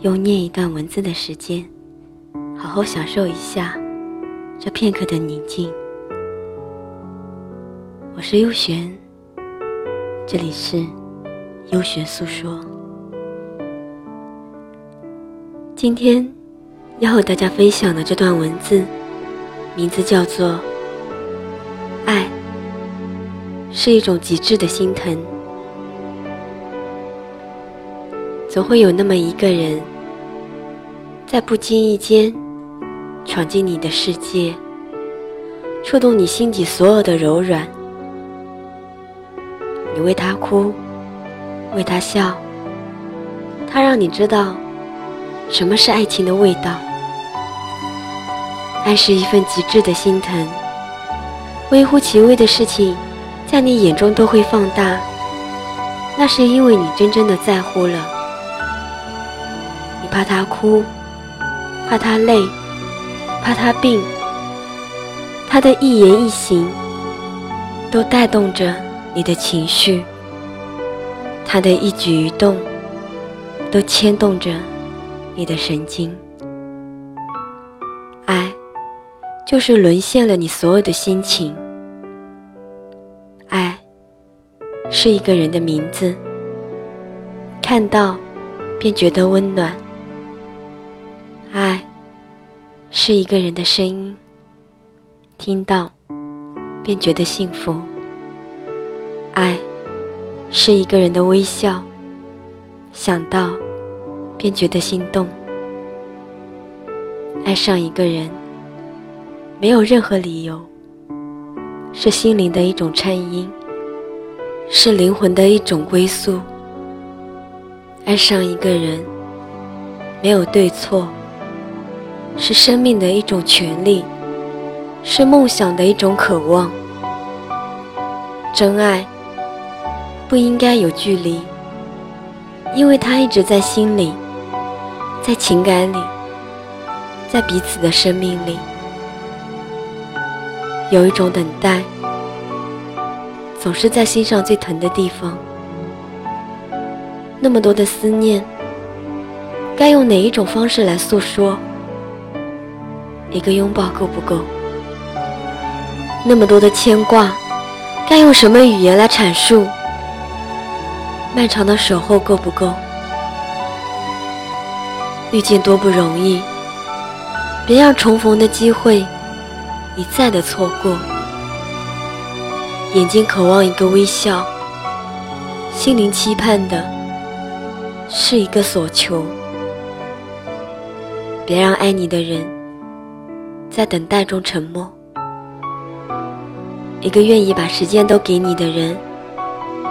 用念一段文字的时间，好好享受一下这片刻的宁静。我是优璇，这里是优璇诉说。今天要和大家分享的这段文字，名字叫做《爱是一种极致的心疼》。总会有那么一个人，在不经意间闯进你的世界，触动你心底所有的柔软。你为他哭，为他笑，他让你知道什么是爱情的味道。爱是一份极致的心疼，微乎其微的事情，在你眼中都会放大，那是因为你真正的在乎了。怕他哭，怕他累，怕他病。他的一言一行都带动着你的情绪，他的一举一动都牵动着你的神经。爱，就是沦陷了你所有的心情。爱，是一个人的名字，看到便觉得温暖。爱，是一个人的声音，听到便觉得幸福。爱，是一个人的微笑，想到便觉得心动。爱上一个人，没有任何理由，是心灵的一种颤音，是灵魂的一种归宿。爱上一个人，没有对错。是生命的一种权利，是梦想的一种渴望。真爱不应该有距离，因为它一直在心里，在情感里，在彼此的生命里。有一种等待，总是在心上最疼的地方。那么多的思念，该用哪一种方式来诉说？一个拥抱够不够？那么多的牵挂，该用什么语言来阐述？漫长的守候够不够？遇见多不容易，别让重逢的机会一再的错过。眼睛渴望一个微笑，心灵期盼的是一个所求。别让爱你的人。在等待中沉默。一个愿意把时间都给你的人，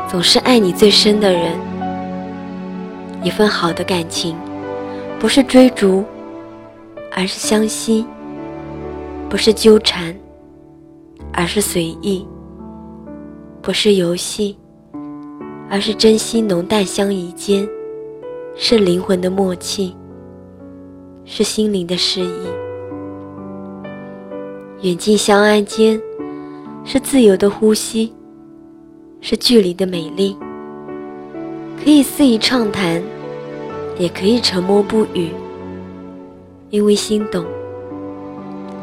总是爱你最深的人。一份好的感情，不是追逐，而是相惜；不是纠缠，而是随意；不是游戏，而是珍惜浓淡相宜间，是灵魂的默契，是心灵的诗意。远近相安间，是自由的呼吸，是距离的美丽。可以肆意畅谈，也可以沉默不语，因为心动；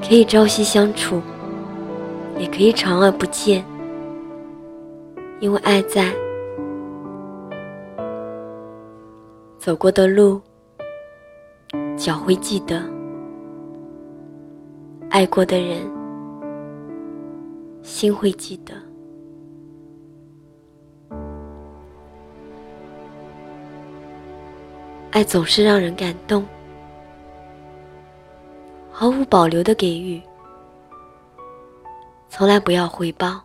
可以朝夕相处，也可以长而不见，因为爱在。走过的路，脚会记得。爱过的人，心会记得。爱总是让人感动，毫无保留的给予，从来不要回报。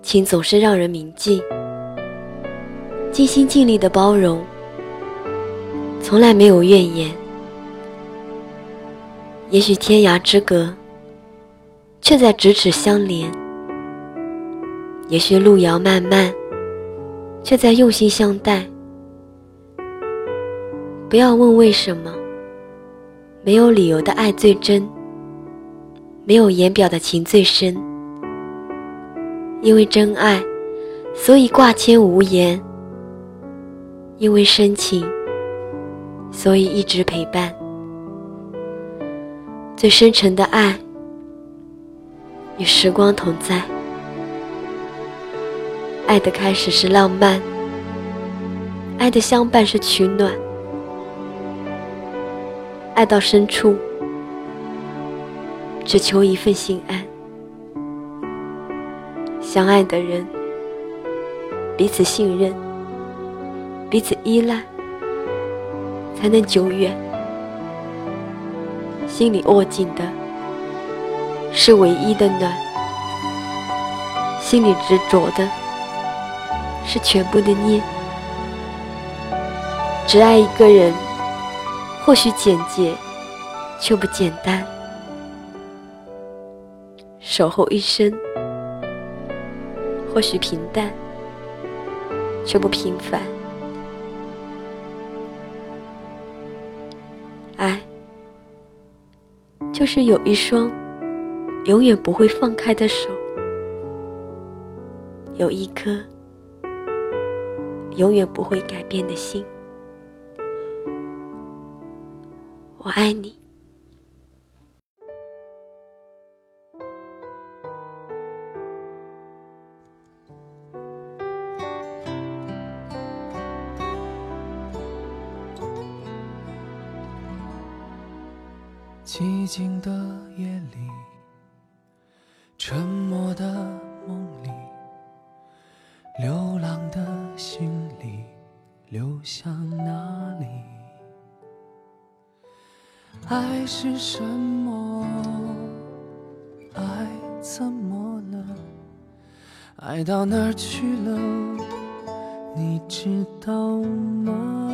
情总是让人铭记，尽心尽力的包容，从来没有怨言。也许天涯之隔，却在咫尺相连；也许路遥漫漫，却在用心相待。不要问为什么，没有理由的爱最真，没有言表的情最深。因为真爱，所以挂牵无言；因为深情，所以一直陪伴。最深沉的爱，与时光同在。爱的开始是浪漫，爱的相伴是取暖，爱到深处，只求一份心安。相爱的人，彼此信任，彼此依赖，才能久远。心里握紧的是唯一的暖，心里执着的是全部的念。只爱一个人，或许简洁，却不简单。守候一生。或许平淡，却不平凡。爱，就是有一双永远不会放开的手，有一颗永远不会改变的心。我爱你。寂静的夜里，沉默的梦里，流浪的心里，流向哪里？爱是什么？爱怎么了？爱到哪儿去了？你知道吗？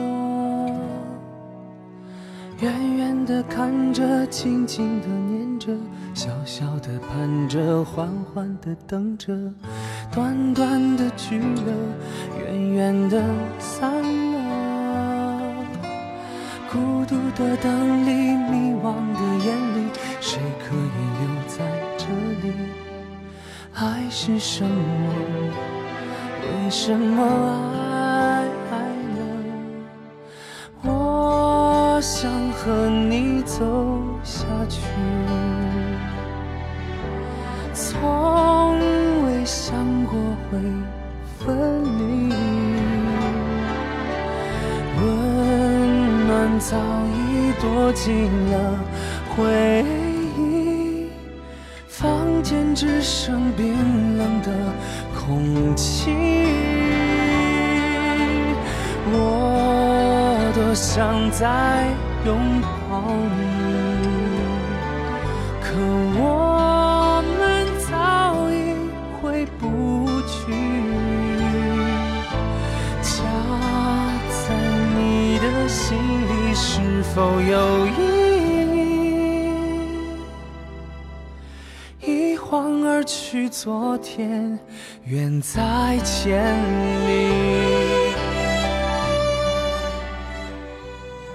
远远的看着，轻轻的念着，小小的盼着，缓缓的等着，短短的聚了，远远的散了。孤独的灯里，迷惘的眼里，谁可以留在这里？爱是什么？为什么爱早已躲进了回忆，房间只剩冰冷的空气。我多想再。拥抱你，否有意义？一晃而去，昨天远在千里。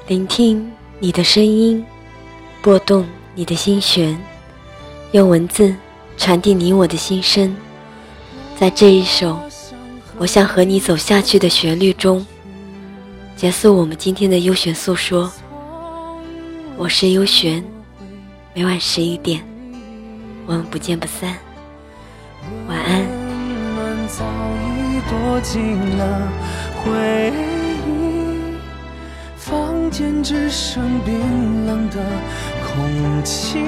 聆听。你的声音，拨动你的心弦，用文字传递你我的心声。在这一首我想和你走下去的旋律中，结束我们今天的优选诉说。我是优璇，每晚十一点，我们不见不散。晚安。们早已躲进了回忆，房间只剩冰冷的空气，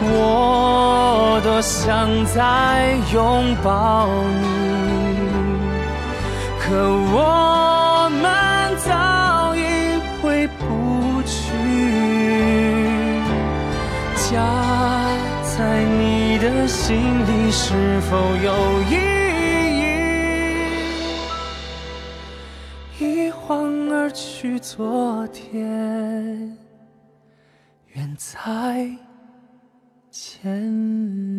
我多想再拥抱你，可我们家在你的心里是否有意义？一晃而去，昨天远在千里。